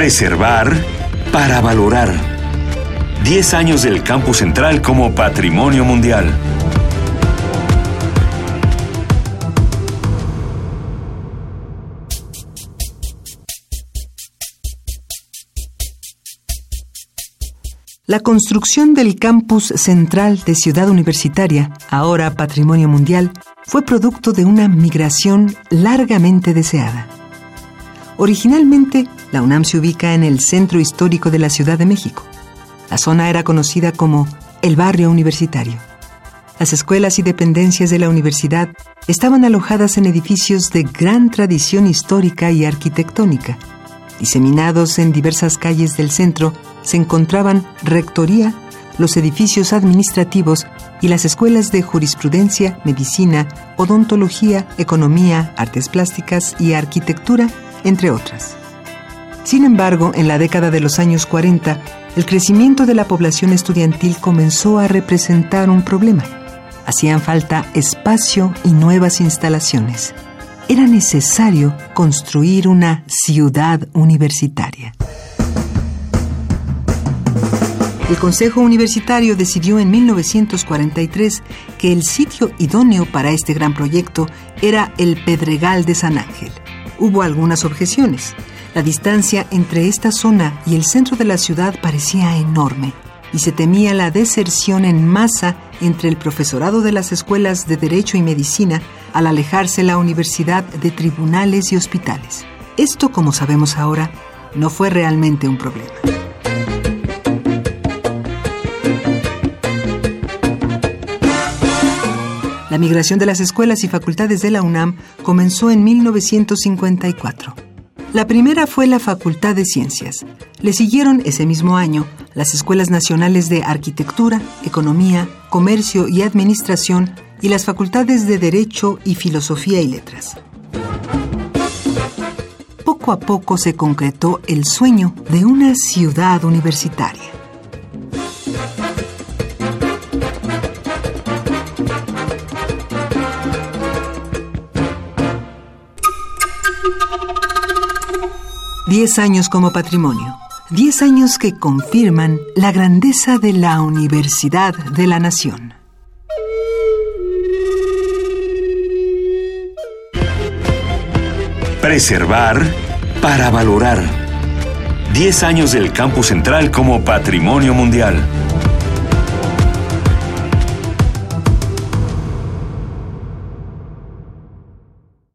Preservar para valorar. 10 años del Campus Central como Patrimonio Mundial. La construcción del campus central de Ciudad Universitaria, ahora Patrimonio Mundial, fue producto de una migración largamente deseada. Originalmente, la UNAM se ubica en el centro histórico de la Ciudad de México. La zona era conocida como el barrio universitario. Las escuelas y dependencias de la universidad estaban alojadas en edificios de gran tradición histórica y arquitectónica Diseminados en diversas calles del centro se encontraban rectoría, los edificios administrativos y las escuelas de jurisprudencia, medicina, odontología, economía, artes plásticas y arquitectura, entre otras. Sin embargo, en la década de los años 40, el crecimiento de la población estudiantil comenzó a representar un problema. Hacían falta espacio y nuevas instalaciones era necesario construir una ciudad universitaria. El Consejo Universitario decidió en 1943 que el sitio idóneo para este gran proyecto era el Pedregal de San Ángel. Hubo algunas objeciones. La distancia entre esta zona y el centro de la ciudad parecía enorme y se temía la deserción en masa entre el profesorado de las escuelas de Derecho y Medicina al alejarse la universidad de tribunales y hospitales. Esto, como sabemos ahora, no fue realmente un problema. La migración de las escuelas y facultades de la UNAM comenzó en 1954. La primera fue la Facultad de Ciencias. Le siguieron ese mismo año las Escuelas Nacionales de Arquitectura, Economía, Comercio y Administración y las facultades de Derecho y Filosofía y Letras. Poco a poco se concretó el sueño de una ciudad universitaria. Diez años como patrimonio. Diez años que confirman la grandeza de la Universidad de la Nación. Preservar para valorar. 10 años del Campus Central como Patrimonio Mundial.